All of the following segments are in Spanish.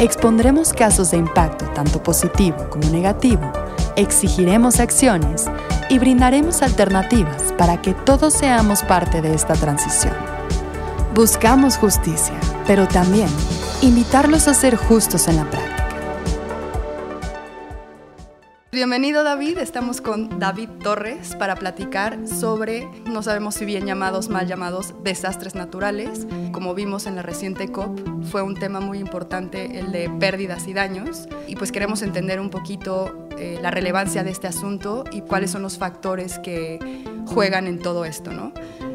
Expondremos casos de impacto tanto positivo como negativo, exigiremos acciones y brindaremos alternativas para que todos seamos parte de esta transición. Buscamos justicia, pero también invitarlos a ser justos en la práctica. Bienvenido David, estamos con David Torres para platicar sobre, no sabemos si bien llamados, mal llamados, desastres naturales. Como vimos en la reciente COP, fue un tema muy importante el de pérdidas y daños y pues queremos entender un poquito eh, la relevancia de este asunto y cuáles son los factores que juegan en todo esto, ¿no?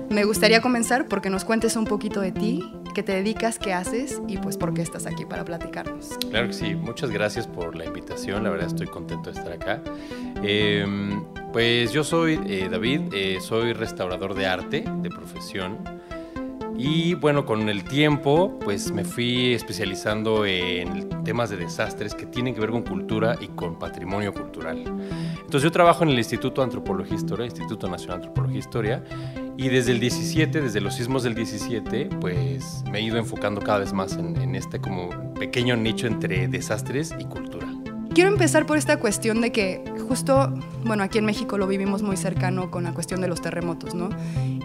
Me gustaría comenzar porque nos cuentes un poquito de ti, qué te dedicas, qué haces y pues por qué estás aquí para platicarnos. Claro que sí, muchas gracias por la invitación, la verdad estoy contento de estar acá. Em, pues yo soy eh, David, eh, soy restaurador de arte de profesión y bueno, con el tiempo pues me fui especializando en temas de desastres que tienen que ver con cultura y con patrimonio cultural. Entonces yo trabajo en el Instituto de Antropología e Historia, Instituto Nacional de Antropología e Historia, y desde el 17, desde los sismos del 17, pues me he ido enfocando cada vez más en, en este como pequeño nicho entre desastres y cultura. Quiero empezar por esta cuestión de que justo, bueno, aquí en México lo vivimos muy cercano con la cuestión de los terremotos, ¿no?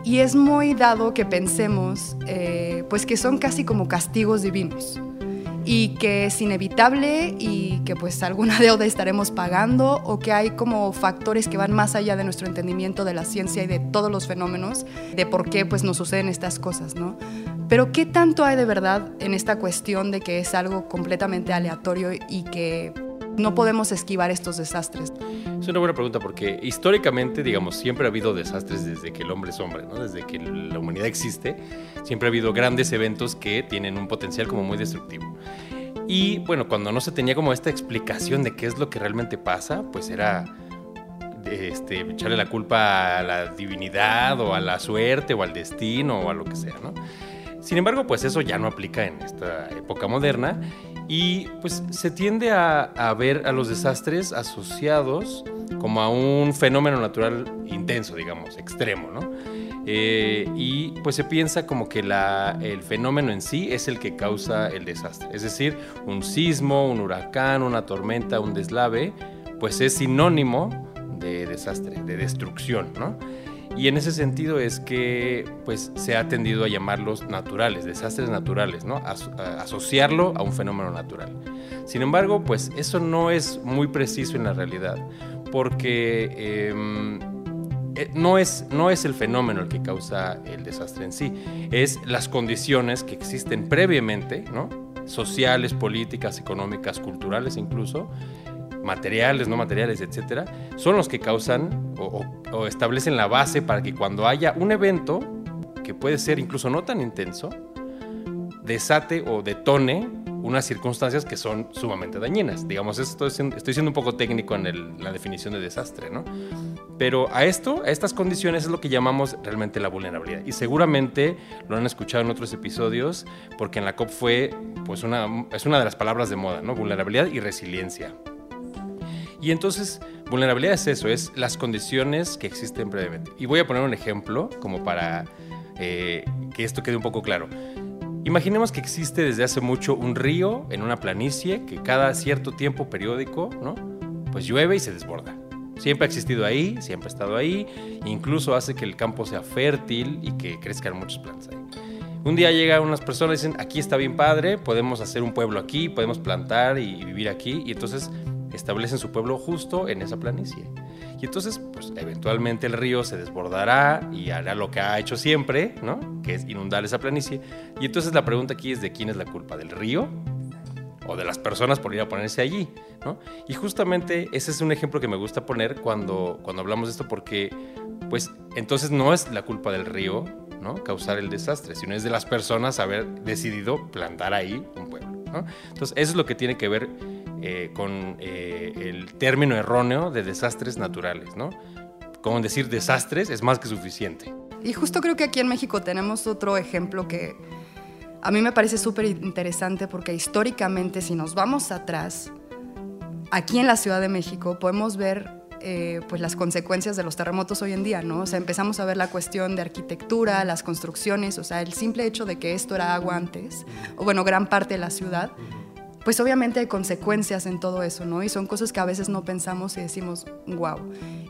Y es muy dado que pensemos, eh, pues que son casi como castigos divinos y que es inevitable y que pues alguna deuda estaremos pagando o que hay como factores que van más allá de nuestro entendimiento de la ciencia y de todos los fenómenos, de por qué pues nos suceden estas cosas, ¿no? Pero ¿qué tanto hay de verdad en esta cuestión de que es algo completamente aleatorio y que no podemos esquivar estos desastres? Es una buena pregunta porque históricamente, digamos, siempre ha habido desastres desde que el hombre es hombre, ¿no? Desde que la humanidad existe, siempre ha habido grandes eventos que tienen un potencial como muy destructivo. Y bueno, cuando no se tenía como esta explicación de qué es lo que realmente pasa, pues era este, echarle la culpa a la divinidad o a la suerte o al destino o a lo que sea, ¿no? Sin embargo, pues eso ya no aplica en esta época moderna y pues se tiende a, ver a los desastres asociados como a un fenómeno natural intenso, digamos, extremo, ¿no? Eh, y pues se piensa como que la, el fenómeno en sí es el que causa el desastre. Es decir, un sismo, un huracán, una tormenta, un deslave, pues es sinónimo de desastre, de destrucción, ¿no? Y en ese sentido es que pues, se ha tendido a llamarlos naturales, desastres naturales, ¿no? asociarlo a un fenómeno natural. Sin embargo, pues eso no es muy preciso en la realidad, porque em, eh, no, es, no es el fenómeno el que causa el desastre en sí, es las condiciones que existen previamente, ¿no? sociales, políticas, económicas, culturales incluso, materiales, no materiales, etcétera, son los que causan o, establecen la base para que cuando haya un evento, que puede ser incluso no tan intenso, desate o detone unas circunstancias que son sumamente dañinas. Digamos, estoy siendo, estoy siendo un poco técnico en la definición de desastre, ¿no? Pero a esto, a estas condiciones es lo que llamamos realmente la vulnerabilidad. Y seguramente lo han escuchado en otros episodios, porque en la COP fue, pues, una, es una de las palabras de moda, ¿no? Vulnerabilidad y resiliencia. Y entonces, vulnerabilidad es eso, es las condiciones que existen previamente. Y voy a poner un ejemplo como para eh, que esto quede un poco claro. Imaginemos que existe desde hace mucho un río en una planicie que cada cierto tiempo periódico, ¿no? Pues llueve y se desborda. Siempre ha existido ahí, siempre ha estado ahí, incluso hace que el campo sea fértil y que crezcan muchas plantas ahí. Un día llegan unas personas y dicen, aquí está bien padre, podemos hacer un pueblo aquí, podemos plantar y vivir aquí, y entonces establecen su pueblo justo en esa planicie. Y entonces, pues eventualmente el río se desbordará y hará lo que ha hecho siempre, ¿no? Que es inundar esa planicie. Y entonces la pregunta aquí es de quién es la culpa, del río o de las personas por ir a ponerse allí, ¿no? Y justamente ese es un ejemplo que me gusta poner cuando, cuando hablamos de esto porque, pues, entonces no es la culpa del río, ¿no? Causar el desastre, sino es de las personas haber decidido plantar ahí un pueblo. Entonces, eso es lo que tiene que ver eh, con eh, el término erróneo de desastres naturales, ¿no? Como decir desastres es más que suficiente. Y justo creo que aquí en México tenemos otro ejemplo que a mí me parece súper interesante porque históricamente si nos vamos atrás, aquí en la Ciudad de México podemos ver eh, pues las consecuencias de los terremotos hoy en día, ¿no? O sea, empezamos a ver la cuestión de arquitectura, las construcciones, o sea, el simple hecho de que esto era agua antes, o bueno, gran parte de la ciudad, pues obviamente hay consecuencias en todo eso, ¿no? Y son cosas que a veces no pensamos y decimos, wow.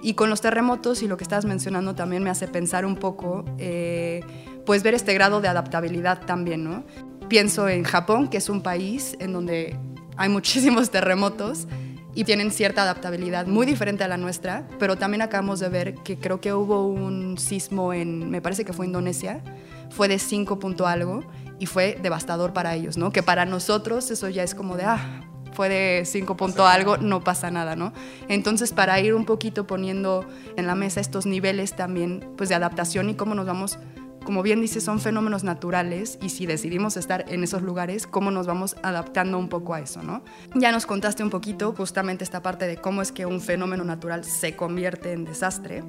Y con los terremotos y lo que estabas mencionando también me hace pensar un poco, eh, pues ver este grado de adaptabilidad también, ¿no? Pienso en Japón, que es un país en donde hay muchísimos terremotos y tienen cierta adaptabilidad muy diferente a la nuestra, pero también acabamos de ver que creo que hubo un sismo en, me parece que fue Indonesia, fue de 5 punto algo y fue devastador para ellos, ¿no? Que para nosotros eso ya es como de, ah, fue de 5 punto algo, no pasa nada, ¿no? Entonces, para ir un poquito poniendo en la mesa estos niveles también, pues de adaptación y cómo nos vamos como bien dice, son fenómenos naturales y si decidimos estar en esos lugares, cómo nos vamos adaptando un poco a eso, ¿no? Ya nos contaste un poquito justamente esta parte de cómo es que un fenómeno natural se convierte en desastre,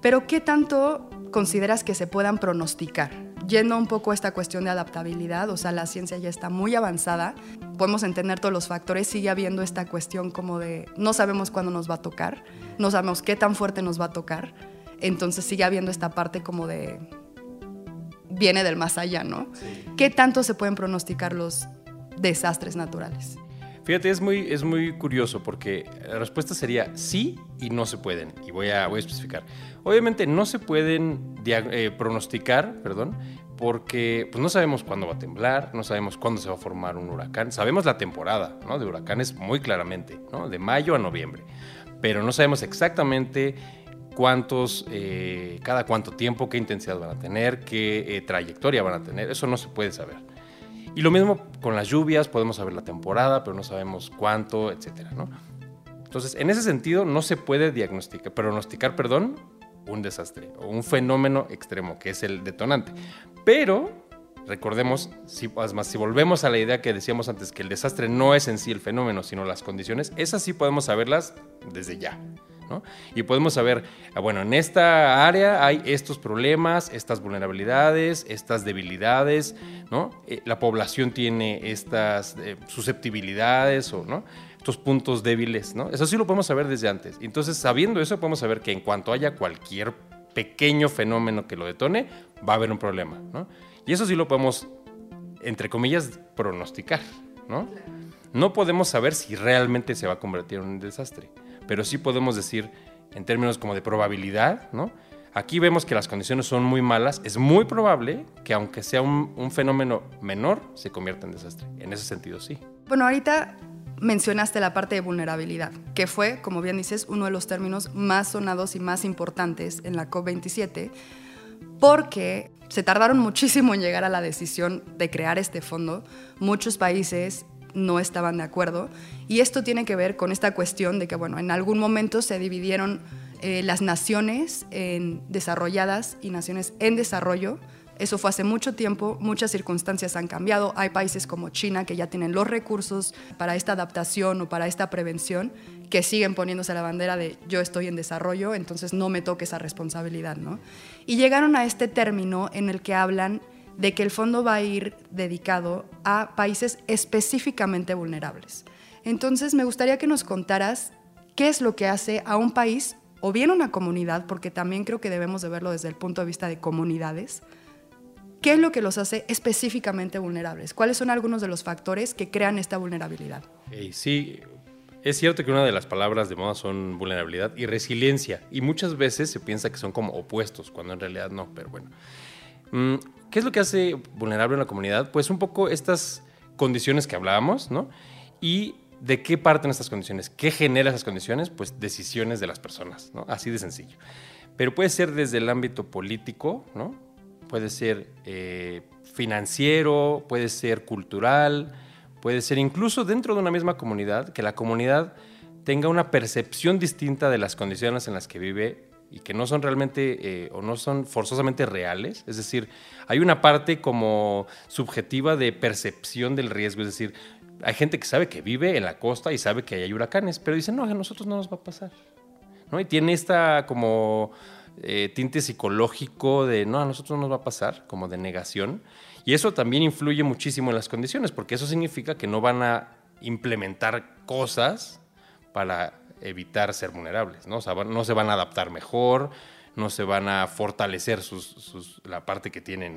pero ¿qué tanto consideras que se puedan pronosticar? Yendo un poco a esta cuestión de adaptabilidad, o sea, la ciencia ya está muy avanzada, podemos entender todos los factores, sigue habiendo esta cuestión como de no sabemos cuándo nos va a tocar, no sabemos qué tan fuerte nos va a tocar, entonces sigue habiendo esta parte como de viene del más allá, ¿no? ¿Qué tanto se pueden pronosticar los desastres naturales? Fíjate, es muy, es muy curioso porque la respuesta sería sí y no se pueden. Y voy a, voy a especificar. Obviamente no se pueden eh, pronosticar, perdón, porque pues, no sabemos cuándo va a temblar, no sabemos cuándo se va a formar un huracán. Sabemos la temporada ¿no? de huracanes muy claramente, ¿no? de mayo a noviembre, pero no sabemos exactamente cuántos, eh, cada cuánto tiempo, qué intensidad van a tener, qué eh, trayectoria van a tener, eso no se puede saber. Y lo mismo con las lluvias, podemos saber la temporada, pero no sabemos cuánto, etcétera, ¿no? Entonces, en ese sentido, no se puede diagnosticar, pronosticar, perdón, un desastre o un fenómeno extremo, que es el detonante. Pero, recordemos, si, más, si volvemos a la idea que decíamos antes, que el desastre no es en sí el fenómeno, sino las condiciones, esas sí podemos saberlas desde ya. Y podemos saber, ah, bueno, en esta área hay estos problemas, estas vulnerabilidades, estas debilidades, ¿no? Eh, la población tiene estas eh, susceptibilidades o, ¿no? Estos puntos débiles, ¿no? Eso sí lo podemos saber desde antes. Entonces, sabiendo eso, podemos saber que en cuanto haya cualquier pequeño fenómeno que lo detone, va a haber un problema, ¿no? Y eso sí lo podemos, entre comillas, pronosticar, ¿no? No podemos saber si realmente se va a convertir en un desastre pero sí podemos decir en términos como de probabilidad, ¿no? Aquí vemos que las condiciones son muy malas, es muy probable que aunque sea un, fenómeno menor, se convierta en desastre. En ese sentido, sí. Bueno, ahorita mencionaste la parte de vulnerabilidad, que fue, como bien dices, uno de los términos más sonados y más importantes en la COP27, porque se tardaron muchísimo en llegar a la decisión de crear este fondo. Muchos países no estaban de acuerdo. Y esto tiene que ver con esta cuestión de que, bueno, en algún momento se dividieron eh, las naciones en desarrolladas y naciones en desarrollo. Eso fue hace mucho tiempo, muchas circunstancias han cambiado. Hay países como China que ya tienen los recursos para esta adaptación o para esta prevención, que siguen poniéndose la bandera de yo estoy en desarrollo, entonces no me toque esa responsabilidad. ¿no? Y llegaron a este término en el que hablan de que el fondo va a ir dedicado a países específicamente vulnerables. Entonces, me gustaría que nos contaras qué es lo que hace a un país o bien una comunidad, porque también creo que debemos de verlo desde el punto de vista de comunidades, qué es lo que los hace específicamente vulnerables, cuáles son algunos de los factores que crean esta vulnerabilidad. sí, es cierto que una de las palabras de moda son vulnerabilidad y resiliencia, y muchas veces se piensa que son como opuestos, cuando en realidad no, pero bueno. ¿Qué es lo que hace vulnerable a una comunidad? Pues un poco estas condiciones que hablábamos, ¿no? Y de qué parten estas condiciones, qué genera esas condiciones, pues decisiones de las personas, ¿no? Así de sencillo. Pero puede ser desde el ámbito político, ¿no? Puede ser eh, financiero, puede ser cultural, puede ser incluso dentro de una misma comunidad, que la comunidad tenga una percepción distinta de las condiciones en las que vive y que no son realmente eh, o no son forzosamente reales. Es decir, hay una parte como subjetiva de percepción del riesgo, es decir, Hay gente que sabe que vive en la costa y sabe que hay huracanes, pero dicen, no, a nosotros no nos va a pasar. ¿no? Y tiene esta como eh, tinte psicológico de, no, a nosotros no nos va a pasar, como de negación. Y eso también influye muchísimo en las condiciones, porque eso significa que no van a implementar cosas para evitar ser vulnerables, ¿no? Se van a adaptar mejor, no se van a fortalecer la parte que tienen.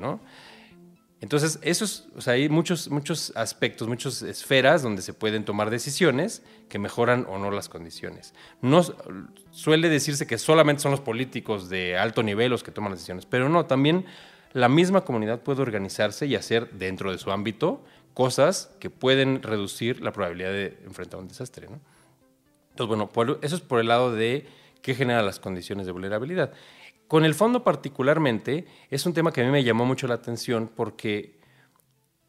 Entonces, eso o sea, hay muchos, muchos aspectos, muchas esferas donde se pueden tomar decisiones que mejoran o no las condiciones. No suele decirse que solamente son los políticos de alto nivel los que toman las decisiones, pero no, también la misma comunidad puede organizarse y hacer dentro de su ámbito cosas que pueden reducir la probabilidad de enfrentar un desastre. Entonces, bueno, eso es por el lado de qué genera las condiciones de vulnerabilidad. Con el fondo particularmente, es un tema que a mí me llamó mucho la atención porque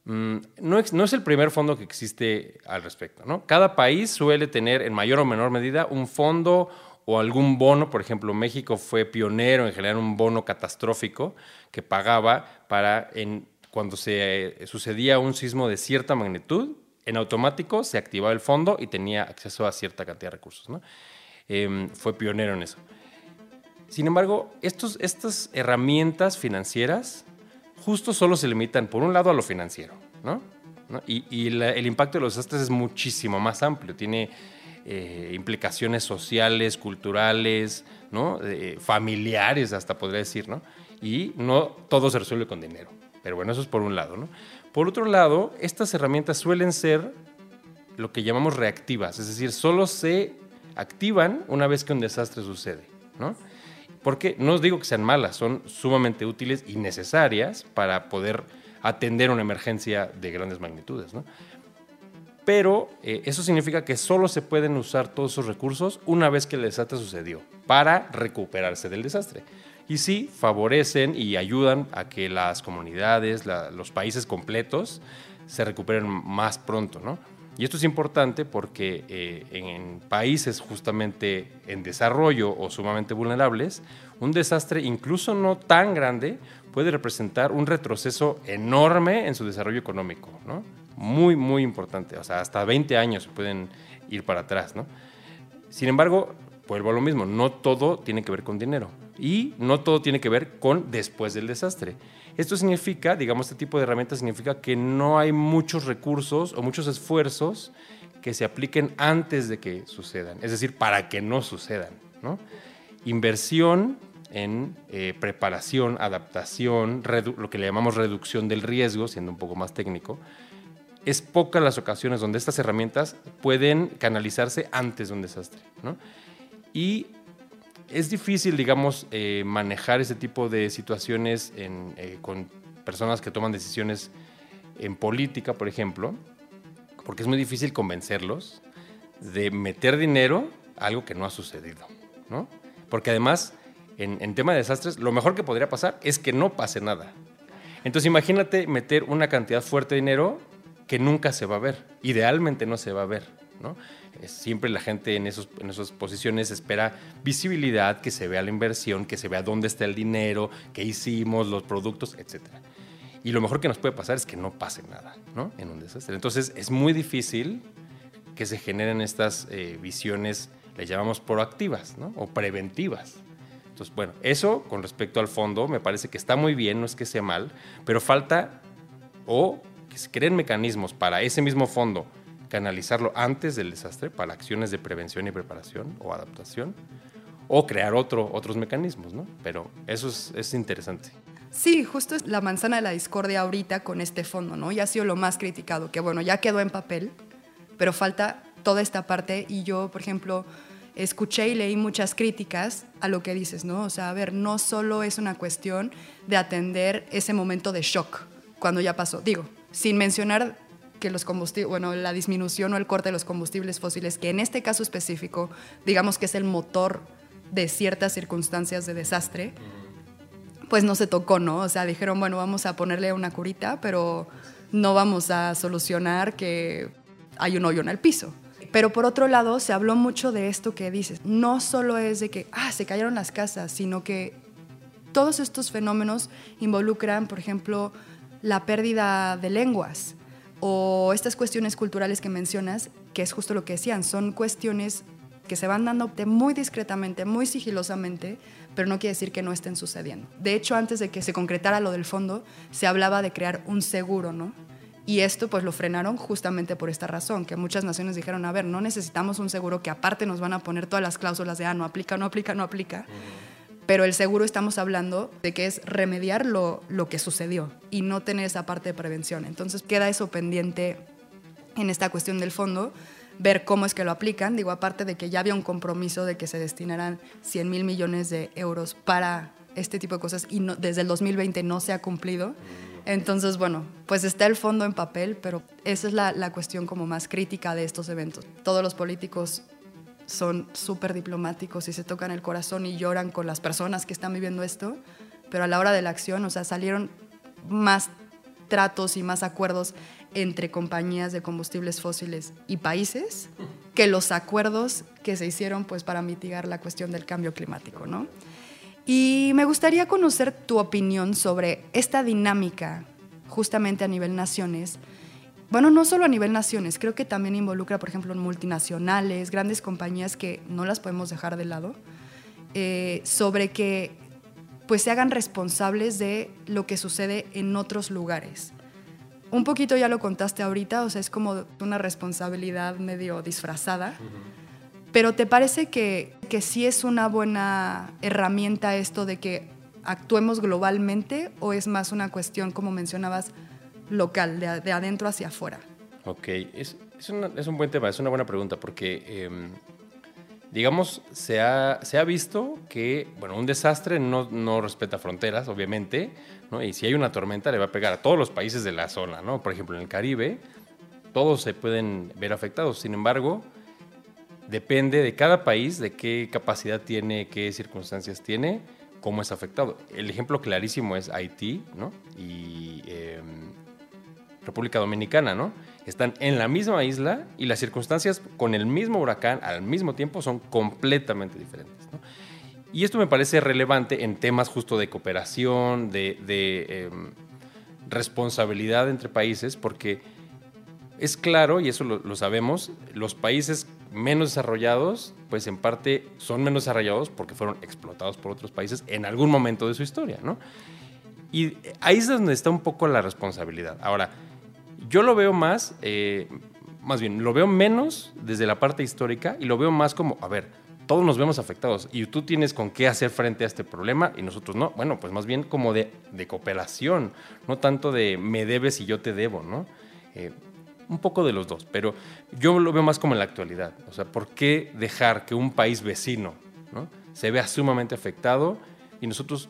mm, no, es, el primer fondo que existe al respecto. ¿no? Cada país suele tener en mayor o menor medida un fondo o algún bono. Por ejemplo, México fue pionero en generar un bono catastrófico que pagaba para cuando se sucedía un sismo de cierta magnitud, en automático se activaba el fondo y tenía acceso a cierta cantidad de recursos. ¿no? Em, fue pionero en eso. Sin embargo, estos, estas herramientas financieras justo solo se limitan, por un lado, a lo financiero, ¿no? Y, el impacto de los desastres es muchísimo más amplio, tiene eh, implicaciones sociales, culturales, ¿no? familiares, hasta podría decir, ¿no? Y no todo se resuelve con dinero. Pero bueno, eso es por un lado, ¿no? Por otro lado, estas herramientas suelen ser lo que llamamos reactivas, es decir, solo se activan una vez que un desastre sucede, ¿no? Porque no os digo que sean malas, son sumamente útiles y necesarias para poder atender una emergencia de grandes magnitudes. ¿no? Pero eh, eso significa que solo se pueden usar todos esos recursos una vez que el desastre sucedió, para recuperarse del desastre. Y sí, favorecen y ayudan a que las comunidades, los países completos, se recuperen más pronto. ¿no? Y esto es importante porque eh, en países justamente en desarrollo o sumamente vulnerables, un desastre incluso no tan grande puede representar un retroceso enorme en su desarrollo económico, ¿no? Muy, muy importante. O sea, hasta 20 años pueden ir para atrás, ¿no? Sin embargo, vuelvo a lo mismo, no todo tiene que ver con dinero y no todo tiene que ver con después del desastre. Esto significa, digamos, este tipo de herramientas significa que no hay muchos recursos o muchos esfuerzos que se apliquen antes de que sucedan, es decir, para que no sucedan. Inversión en eh, preparación, adaptación, lo que le llamamos reducción del riesgo, siendo un poco más técnico, es pocas las ocasiones donde estas herramientas pueden canalizarse antes de un desastre. Y es difícil, digamos, eh, manejar ese tipo de situaciones eh, con personas que toman decisiones en política, por ejemplo, porque es muy difícil convencerlos de meter dinero a algo que no ha sucedido, ¿no? Porque además, en, en tema de desastres, lo mejor que podría pasar es que no pase nada. Entonces imagínate meter una cantidad fuerte de dinero que nunca se va a ver, idealmente no se va a ver, ¿no? Siempre la gente en, esos, en esas posiciones espera visibilidad, que se vea la inversión, que se vea dónde está el dinero, qué hicimos, los productos, etc. Y lo mejor que nos puede pasar es que no pase nada ¿no? en un desastre. Entonces es muy difícil que se generen estas eh, visiones, le llamamos proactivas ¿no? o preventivas. Entonces, bueno, eso con respecto al fondo me parece que está muy bien, no es que sea mal, pero falta o que se creen mecanismos para ese mismo fondo canalizarlo antes del desastre para acciones de prevención y preparación o adaptación, o crear otro, otros mecanismos, ¿no? Pero eso es, es interesante. Sí, justo es la manzana de la discordia ahorita con este fondo, ¿no? Ya ha sido lo más criticado, que bueno, ya quedó en papel, pero falta toda esta parte y yo, por ejemplo, escuché y leí muchas críticas a lo que dices, ¿no? O sea, a ver, no solo es una cuestión de atender ese momento de shock cuando ya pasó, digo, sin mencionar que los bueno, la disminución o el corte de los combustibles fósiles, que en este caso específico, digamos que es el motor de ciertas circunstancias de desastre, pues no se tocó, ¿no? O sea, dijeron, bueno, vamos a ponerle una curita, pero no vamos a solucionar que hay un hoyo en el piso. Pero por otro lado, se habló mucho de esto que dices. No solo es de que, ah, se cayeron las casas, sino que todos estos fenómenos involucran, por ejemplo, la pérdida de lenguas o estas cuestiones culturales que mencionas, que es justo lo que decían, son cuestiones que se van dando muy discretamente, muy sigilosamente, pero no quiere decir que no estén sucediendo. De hecho, antes de que se concretara lo del fondo, se hablaba de crear un seguro, ¿no? Y esto pues lo frenaron justamente por esta razón, que muchas naciones dijeron, a ver, no necesitamos un seguro que aparte nos van a poner todas las cláusulas de, ah, no aplica, no aplica, no aplica. Pero el seguro estamos hablando de que es remediar lo, lo que sucedió y no tener esa parte de prevención. Entonces queda eso pendiente en esta cuestión del fondo, ver cómo es que lo aplican. Digo, aparte de que ya había un compromiso de que se destinarán 100 mil millones de euros para este tipo de cosas y no, desde el 2020 no se ha cumplido. Entonces, bueno, pues está el fondo en papel, pero esa es la, la cuestión como más crítica de estos eventos. Todos los políticos son súper diplomáticos y se tocan el corazón y lloran con las personas que están viviendo esto, pero a la hora de la acción, o sea, salieron más tratos y más acuerdos entre compañías de combustibles fósiles y países que los acuerdos que se hicieron pues para mitigar la cuestión del cambio climático, ¿no? Y me gustaría conocer tu opinión sobre esta dinámica justamente a nivel naciones. Bueno, no solo a nivel naciones, creo que también involucra, por ejemplo, multinacionales, grandes compañías que no las podemos dejar de lado, eh, sobre que pues se hagan responsables de lo que sucede en otros lugares. Un poquito ya lo contaste ahorita, o sea, es como una responsabilidad medio disfrazada. Pero ¿te parece que, que sí es una buena herramienta esto de que actuemos globalmente o es más una cuestión, como mencionabas, local, de, adentro hacia afuera? Ok, es, es, es, un buen tema, es una buena pregunta porque, eh, digamos, se ha, se ha, visto que, bueno, un desastre no, no respeta fronteras, obviamente, ¿no? y si hay una tormenta le va a pegar a todos los países de la zona, ¿no? Por ejemplo, en el Caribe, todos se pueden ver afectados, sin embargo, depende de cada país, de qué capacidad tiene, qué circunstancias tiene, cómo es afectado. El ejemplo clarísimo es Haití ¿no? y eh, República Dominicana, ¿no? Están en la misma isla y las circunstancias con el mismo huracán al mismo tiempo son completamente diferentes. ¿no? Y esto me parece relevante en temas justo de cooperación, de, de eh, responsabilidad entre países, porque es claro, y eso lo, lo sabemos, los países menos desarrollados, pues en parte son menos desarrollados porque fueron explotados por otros países en algún momento de su historia, ¿no? Y ahí es donde está un poco la responsabilidad. Ahora, yo lo veo más, eh, más bien, lo veo menos desde la parte histórica y lo veo más como, a ver, todos nos vemos afectados y tú tienes con qué hacer frente a este problema y nosotros no. Bueno, pues más bien como de, de cooperación, no tanto de me debes y yo te debo, ¿no? Eh, un poco de los dos, pero yo lo veo más como en la actualidad. O sea, ¿por qué dejar que un país vecino ¿no? se vea sumamente afectado y nosotros,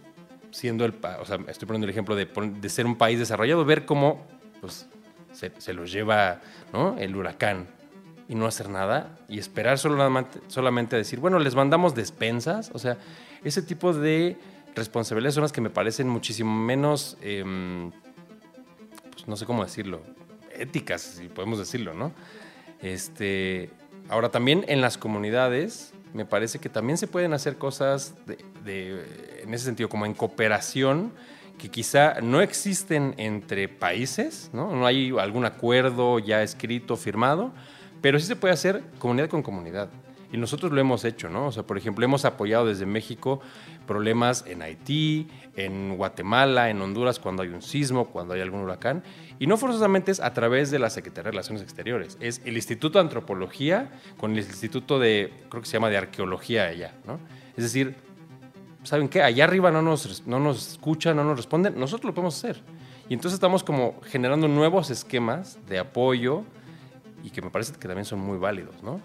siendo el, o sea, estoy poniendo el ejemplo de, de ser un país desarrollado, ver cómo pues, se, se los lleva el huracán y no hacer nada y esperar solamente, decir, bueno, les mandamos despensas, o sea, ese tipo de responsabilidades son las que me parecen muchísimo menos, eh, pues no sé cómo decirlo, éticas, si podemos decirlo, ¿no? Este, ahora también en las comunidades me parece que también se pueden hacer cosas de, en ese sentido, como en cooperación, que quizá no existen entre países, ¿no? No hay algún acuerdo ya escrito, firmado, pero sí se puede hacer comunidad con comunidad. Y nosotros lo hemos hecho, ¿no? O sea, por ejemplo, hemos apoyado desde México problemas en Haití, en Guatemala, en Honduras cuando hay un sismo, cuando hay algún huracán. Y no forzosamente es a través de la Secretaría de Relaciones Exteriores, es el Instituto de Antropología con el Instituto de, creo que se llama de Arqueología allá, ¿no? Es decir, ¿saben qué? Allá arriba no nos, no nos escuchan, no nos responden, nosotros lo podemos hacer. Y entonces estamos como generando nuevos esquemas de apoyo y que me parece que también son muy válidos, ¿no?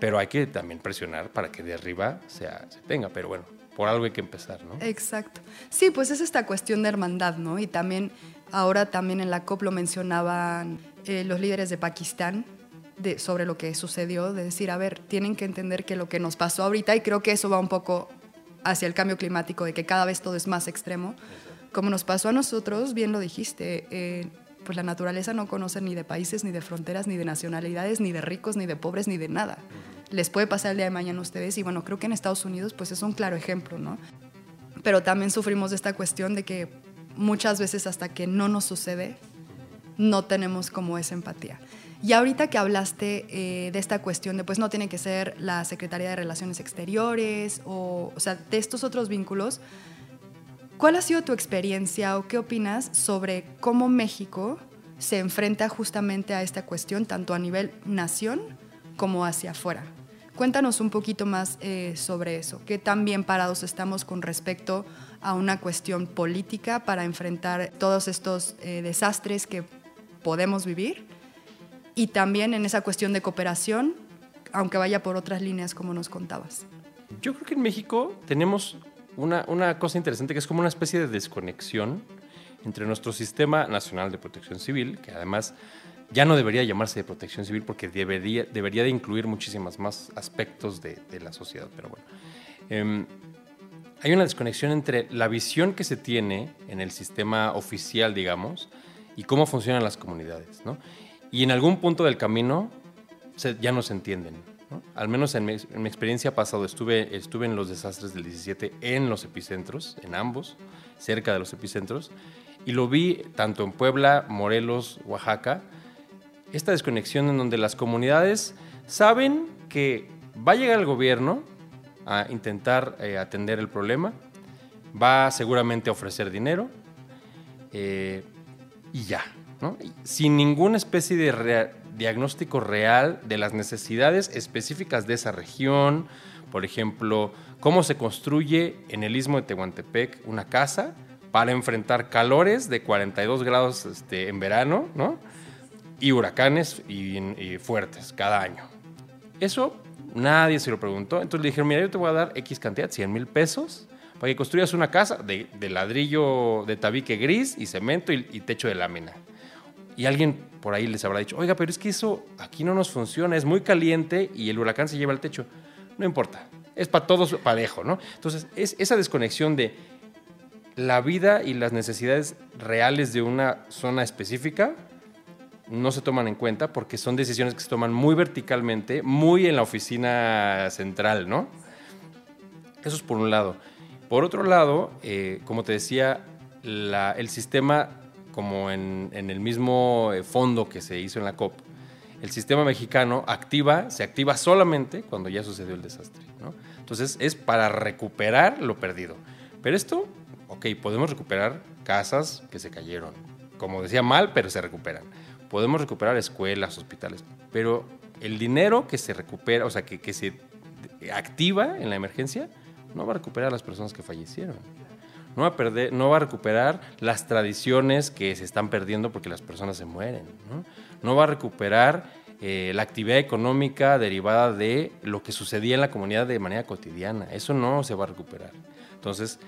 Pero hay que también presionar para que de arriba sea, se tenga. Pero bueno, por algo hay que empezar, ¿no? Exacto. Sí, pues es esta cuestión de hermandad, ¿no? Y también, ahora también en la COP lo mencionaban eh, los líderes de Pakistán sobre lo que sucedió, de decir, a ver, tienen que entender que lo que nos pasó ahorita, y creo que eso va un poco hacia el cambio climático, de que cada vez todo es más extremo, como nos pasó a nosotros, bien lo dijiste, eh, pues la naturaleza no conoce ni de países, ni de fronteras, ni de nacionalidades, ni de ricos, ni de pobres, ni de nada. Les puede pasar el día de mañana a ustedes y bueno, creo que en Estados Unidos pues es un claro ejemplo, ¿no? Pero también sufrimos de esta cuestión de que muchas veces hasta que no nos sucede, no tenemos como esa empatía. Y ahorita que hablaste eh, de esta cuestión de, pues no tiene que ser la Secretaría de Relaciones Exteriores o, o sea, de estos otros vínculos, ¿cuál ha sido tu experiencia o qué opinas sobre cómo México se enfrenta justamente a esta cuestión, tanto a nivel nación como hacia afuera? Cuéntanos un poquito más eh, sobre eso. ¿Qué tan bien parados estamos con respecto a una cuestión política para enfrentar todos estos eh, desastres que podemos vivir? Y también en esa cuestión de cooperación, aunque vaya por otras líneas como nos contabas. Yo creo que en México tenemos una, una cosa interesante que es como una especie de desconexión entre nuestro Sistema Nacional de Protección Civil, que además ya no debería llamarse de protección civil porque debería, debería de incluir muchísimos más aspectos de, la sociedad. Pero bueno, em, hay una desconexión entre la visión que se tiene en el sistema oficial, digamos, y cómo funcionan las comunidades. ¿no? Y en algún punto del camino ya no se entienden. Al menos en mi, en mi, experiencia pasado estuve, estuve en los desastres del 17 en los epicentros, en ambos, cerca de los epicentros, y lo vi tanto en Puebla, Morelos, Oaxaca, esta desconexión en donde las comunidades saben que va a llegar el gobierno a intentar eh, atender el problema, va seguramente a ofrecer dinero eh, y ya, sin ninguna especie de diagnóstico real de las necesidades específicas de esa región, por ejemplo, cómo se construye en el istmo de Tehuantepec una casa para enfrentar calores de 42 grados este, en verano, ¿no? y huracanes y, fuertes cada año. Eso nadie se lo preguntó. Entonces le dijeron, mira, yo te voy a dar X cantidad, 100 mil pesos, para que construyas una casa de, ladrillo de tabique gris y cemento y, techo de lámina. Y alguien por ahí les habrá dicho, oiga, pero es que eso aquí no nos funciona, es muy caliente y el huracán se lleva el techo. No importa, es para todos parejo, ¿no? Entonces, es esa desconexión de la vida y las necesidades reales de una zona específica no se toman en cuenta porque son decisiones que se toman muy verticalmente, muy en la oficina central, ¿no? Eso es por un lado. Por otro lado, eh, como te decía, el sistema, como en, el mismo eh, fondo que se hizo en la COP, el sistema mexicano activa, se activa solamente cuando ya sucedió el desastre. ¿no? Entonces es para recuperar lo perdido. Pero esto, ok, podemos recuperar casas que se cayeron. Como decía mal, pero se recuperan podemos recuperar escuelas, hospitales, pero el dinero que se recupera, o sea, que, que se activa en la emergencia, no va a recuperar a las personas que fallecieron. No va, a perder, no va a recuperar las tradiciones que se están perdiendo porque las personas se mueren. No, no va a recuperar eh, la actividad económica derivada de lo que sucedía en la comunidad de manera cotidiana. Eso no se va a recuperar. Entonces,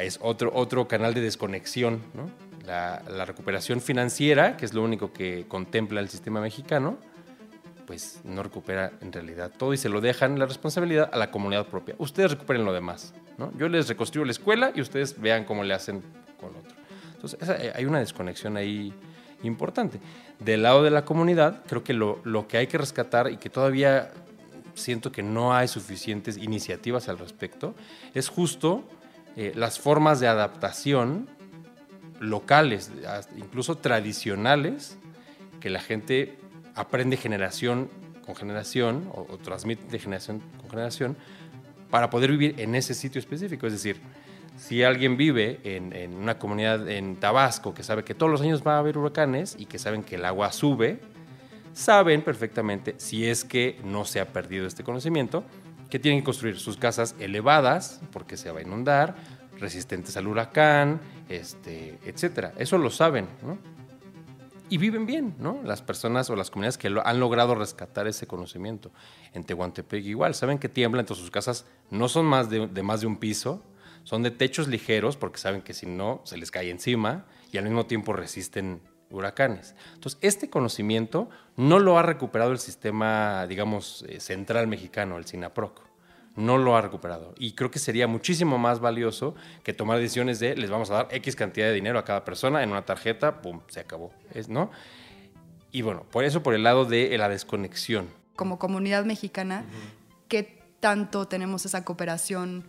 es otro, otro canal de desconexión. ¿no? la, recuperación financiera, que es lo único que contempla el sistema mexicano, pues no recupera en realidad todo y se lo dejan la responsabilidad a la comunidad propia. Ustedes recuperen lo demás. ¿no? Yo les reconstruyo la escuela y ustedes vean cómo le hacen con otro. Entonces, eh, hay una desconexión ahí importante. Del lado de la comunidad, creo que lo, lo que hay que rescatar y que todavía siento que no hay suficientes iniciativas al respecto, es justo eh, las formas de adaptación locales, incluso tradicionales, que la gente aprende generación con generación o, transmite de generación con generación para poder vivir en ese sitio específico. Es decir, si alguien vive en, en, una comunidad en Tabasco que sabe que todos los años va a haber huracanes y que saben que el agua sube, saben perfectamente, si es que no se ha perdido este conocimiento, que tienen que construir sus casas elevadas porque se va a inundar, resistentes al huracán, este, etcétera. Eso lo saben, ¿no? Y viven bien, ¿no? Las personas o las comunidades que lo, han logrado rescatar ese conocimiento. En Tehuantepec igual, saben que tiembla, entonces sus casas no son más de, más de un piso, son de techos ligeros porque saben que si no se les cae encima y al mismo tiempo resisten huracanes. Entonces, este conocimiento no lo ha recuperado el sistema, digamos, eh, central mexicano, el SINAPROC no lo ha recuperado. Y creo que sería muchísimo más valioso que tomar decisiones de les vamos a dar X cantidad de dinero a cada persona en una tarjeta, pum, se acabó. Es, ¿no? Y bueno, por eso por el lado de la desconexión. Como comunidad mexicana, ¿qué tanto tenemos esa cooperación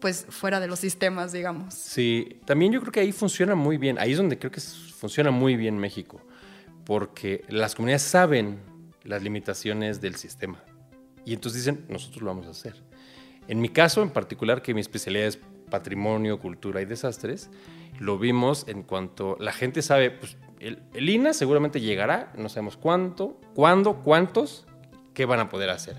pues fuera de los sistemas, digamos. Sí, también yo creo que ahí funciona muy bien, ahí es donde creo que funciona muy bien México, porque las comunidades saben las limitaciones del sistema y entonces dicen, nosotros lo vamos a hacer. En mi caso en particular, que mi especialidad es patrimonio, cultura y desastres, lo vimos en cuanto la gente sabe, pues el, el INA seguramente llegará, no sabemos cuánto, cuándo, cuántos, qué van a poder hacer.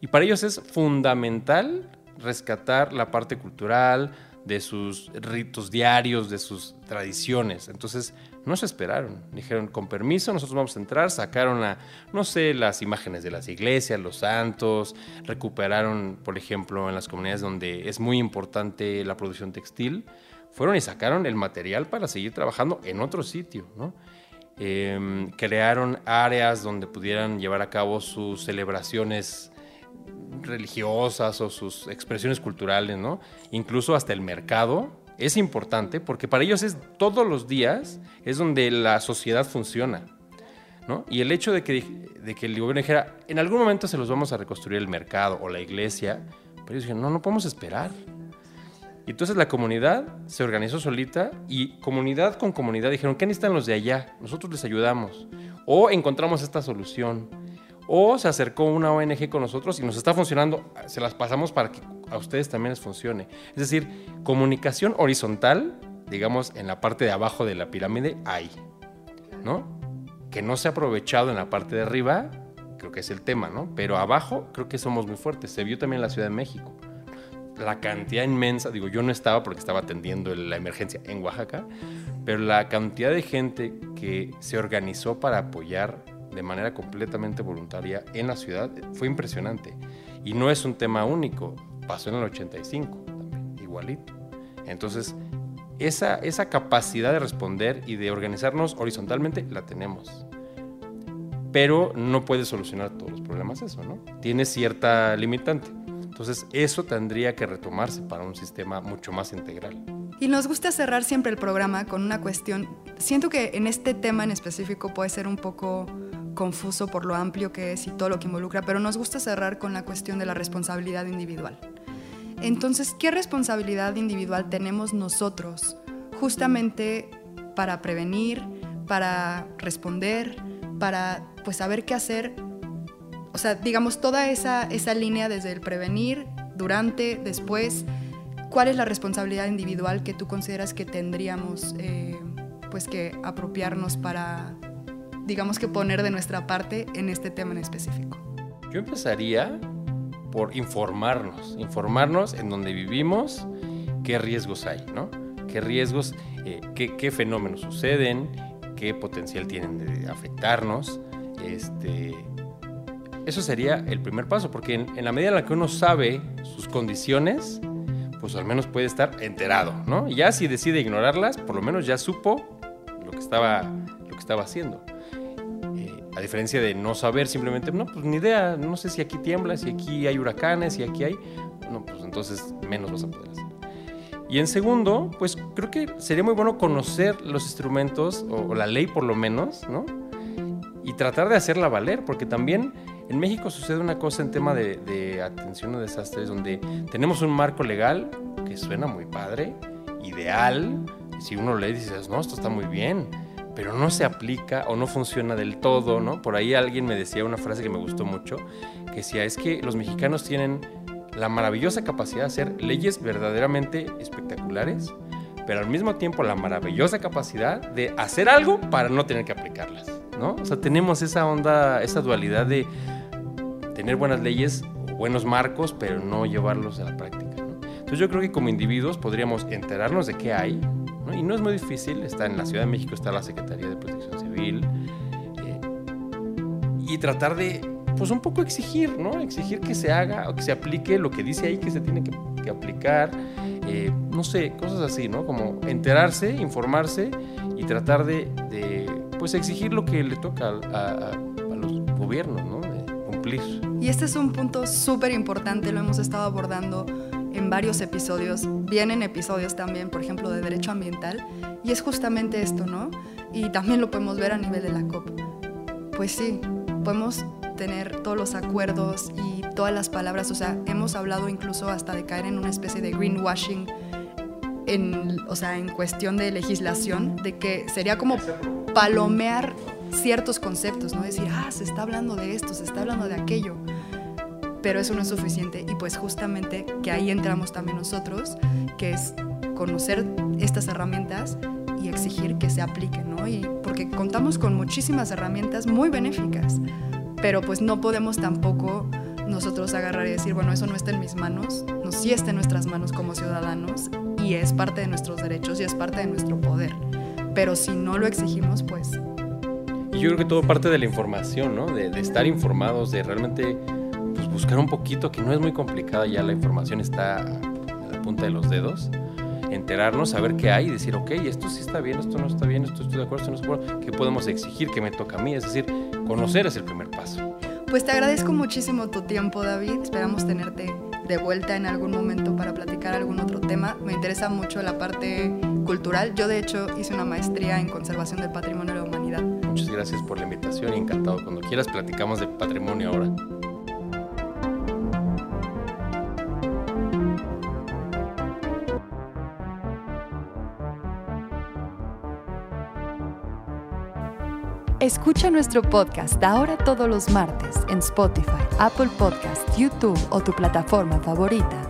Y para ellos es fundamental rescatar la parte cultural, de sus ritos diarios, de sus tradiciones. Entonces, no se esperaron. Dijeron, con permiso, nosotros vamos a entrar. Sacaron, la, no sé, las imágenes de las iglesias, los santos. Recuperaron, por ejemplo, en las comunidades donde es muy importante la producción textil. Fueron y sacaron el material para seguir trabajando en otro sitio, ¿no? Em, crearon áreas donde pudieran llevar a cabo sus celebraciones religiosas o sus expresiones culturales, ¿no? Incluso hasta el mercado es importante porque para ellos es todos los días es donde la sociedad funciona, ¿no? Y el hecho de que, de que el gobierno dijera, en algún momento se los vamos a reconstruir el mercado o la iglesia, pero ellos dijeron, no, no podemos esperar. Y entonces la comunidad se organizó solita y comunidad con comunidad dijeron, ¿qué necesitan los de allá? Nosotros les ayudamos. O encontramos esta solución o se acercó una ONG con nosotros y nos está funcionando, se las pasamos para que a ustedes también les funcione. Es decir, comunicación horizontal, digamos, en la parte de abajo de la pirámide hay, ¿no? Que no se ha aprovechado en la parte de arriba, creo que es el tema, ¿no? Pero abajo creo que somos muy fuertes. Se vio también en la Ciudad de México. La cantidad inmensa, digo, yo no estaba porque estaba atendiendo la emergencia en Oaxaca, pero la cantidad de gente que se organizó para apoyar de manera completamente voluntaria en la ciudad fue impresionante. Y no es un tema único, pasó en el 85 también, igualito. Entonces, esa, esa capacidad de responder y de organizarnos horizontalmente la tenemos. Pero no puede solucionar todos los problemas eso, ¿no? Tiene cierta limitante. Entonces, eso tendría que retomarse para un sistema mucho más integral. Y nos gusta cerrar siempre el programa con una cuestión. Siento que en este tema en específico puede ser un poco confuso por lo amplio que es y todo lo que involucra, pero nos gusta cerrar con la cuestión de la responsabilidad individual. Entonces, ¿qué responsabilidad individual tenemos nosotros justamente para prevenir, para responder, para pues saber qué hacer? O sea, digamos, toda esa, esa línea desde el prevenir, durante, después, ¿cuál es la responsabilidad individual que tú consideras que tendríamos eh, pues que apropiarnos para digamos que poner de nuestra parte en este tema en específico? Yo empezaría por informarnos, informarnos en dónde vivimos, qué riesgos hay, ¿no? ¿Qué riesgos, eh, qué, fenómenos suceden, qué potencial tienen de afectarnos? Este, eso sería el primer paso, porque en, en, la medida en la que uno sabe sus condiciones, pues al menos puede estar enterado, ¿no? Y ya si decide ignorarlas, por lo menos ya supo lo que estaba, lo que estaba haciendo. A diferencia de no saber simplemente, no, pues ni idea, no sé si aquí tiembla, si aquí hay huracanes, si aquí hay, no, pues entonces menos vas a poder hacer. Y en segundo, pues creo que sería muy bueno conocer los instrumentos, o, la ley por lo menos, ¿no? Y tratar de hacerla valer, porque también en México sucede una cosa en tema de, atención a desastres, donde tenemos un marco legal que suena muy padre, ideal, si uno lee dices, no, esto está muy bien, pero no se aplica o no funciona del todo, ¿no? Por ahí alguien me decía una frase que me gustó mucho, que decía, es que los mexicanos tienen la maravillosa capacidad de hacer leyes verdaderamente espectaculares, pero al mismo tiempo la maravillosa capacidad de hacer algo para no tener que aplicarlas, ¿no? O sea, tenemos esa onda, esa dualidad de tener buenas leyes, buenos marcos, pero no llevarlos a la práctica. Entonces yo creo que como individuos podríamos enterarnos de qué hay, y no es muy difícil, está en la Ciudad de México, está la Secretaría de Protección Civil, eh, y tratar de, pues un poco exigir, ¿no? Exigir que se haga o que se aplique lo que dice ahí que se tiene que, aplicar, eh, no sé, cosas así, ¿no? Como enterarse, informarse y tratar de, pues exigir lo que le toca a, a los gobiernos, ¿no? De cumplir. Y este es un punto súper importante, lo hemos estado abordando en varios episodios, vienen episodios también, por ejemplo, de derecho ambiental, y es justamente esto, ¿no? Y también lo podemos ver a nivel de la COP. Pues sí, podemos tener todos los acuerdos y todas las palabras. O sea, hemos hablado incluso hasta de caer en una especie de greenwashing en, o sea, en cuestión de legislación, de que sería como palomear ciertos conceptos, ¿no? Decir, ah, se está hablando de esto, se está hablando de aquello, pero eso no es suficiente y pues justamente que ahí entramos también nosotros, que es conocer estas herramientas y exigir que se apliquen, ¿no? Y porque contamos con muchísimas herramientas muy benéficas, pero pues no podemos tampoco nosotros agarrar y decir, bueno, eso no está en mis manos, no sí está en nuestras manos como ciudadanos y es parte de nuestros derechos y es parte de nuestro poder. Pero si no lo exigimos, pues... Y yo creo que todo parte de la información, ¿no? De, estar informados, de realmente pues, buscar un poquito, que no es muy complicada, ya la información está a la punta de los dedos enterarnos, saber qué hay y decir, ok, esto sí está bien, esto no está bien, esto estoy de acuerdo, esto no estoy de acuerdo, qué podemos exigir, qué me toca a mí, es decir, conocer es el primer paso. Pues te agradezco muchísimo tu tiempo, David. Esperamos tenerte de vuelta en algún momento para platicar algún otro tema. Me interesa mucho la parte cultural. Yo, de hecho, hice una maestría en conservación del patrimonio de la humanidad. Muchas gracias por la invitación y encantado. Cuando quieras, platicamos de patrimonio ahora. Escucha nuestro podcast ahora todos los martes en Spotify, Apple Podcast, YouTube o tu plataforma favorita.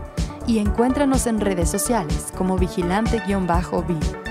Y encuéntranos en redes sociales como vigilante-vi.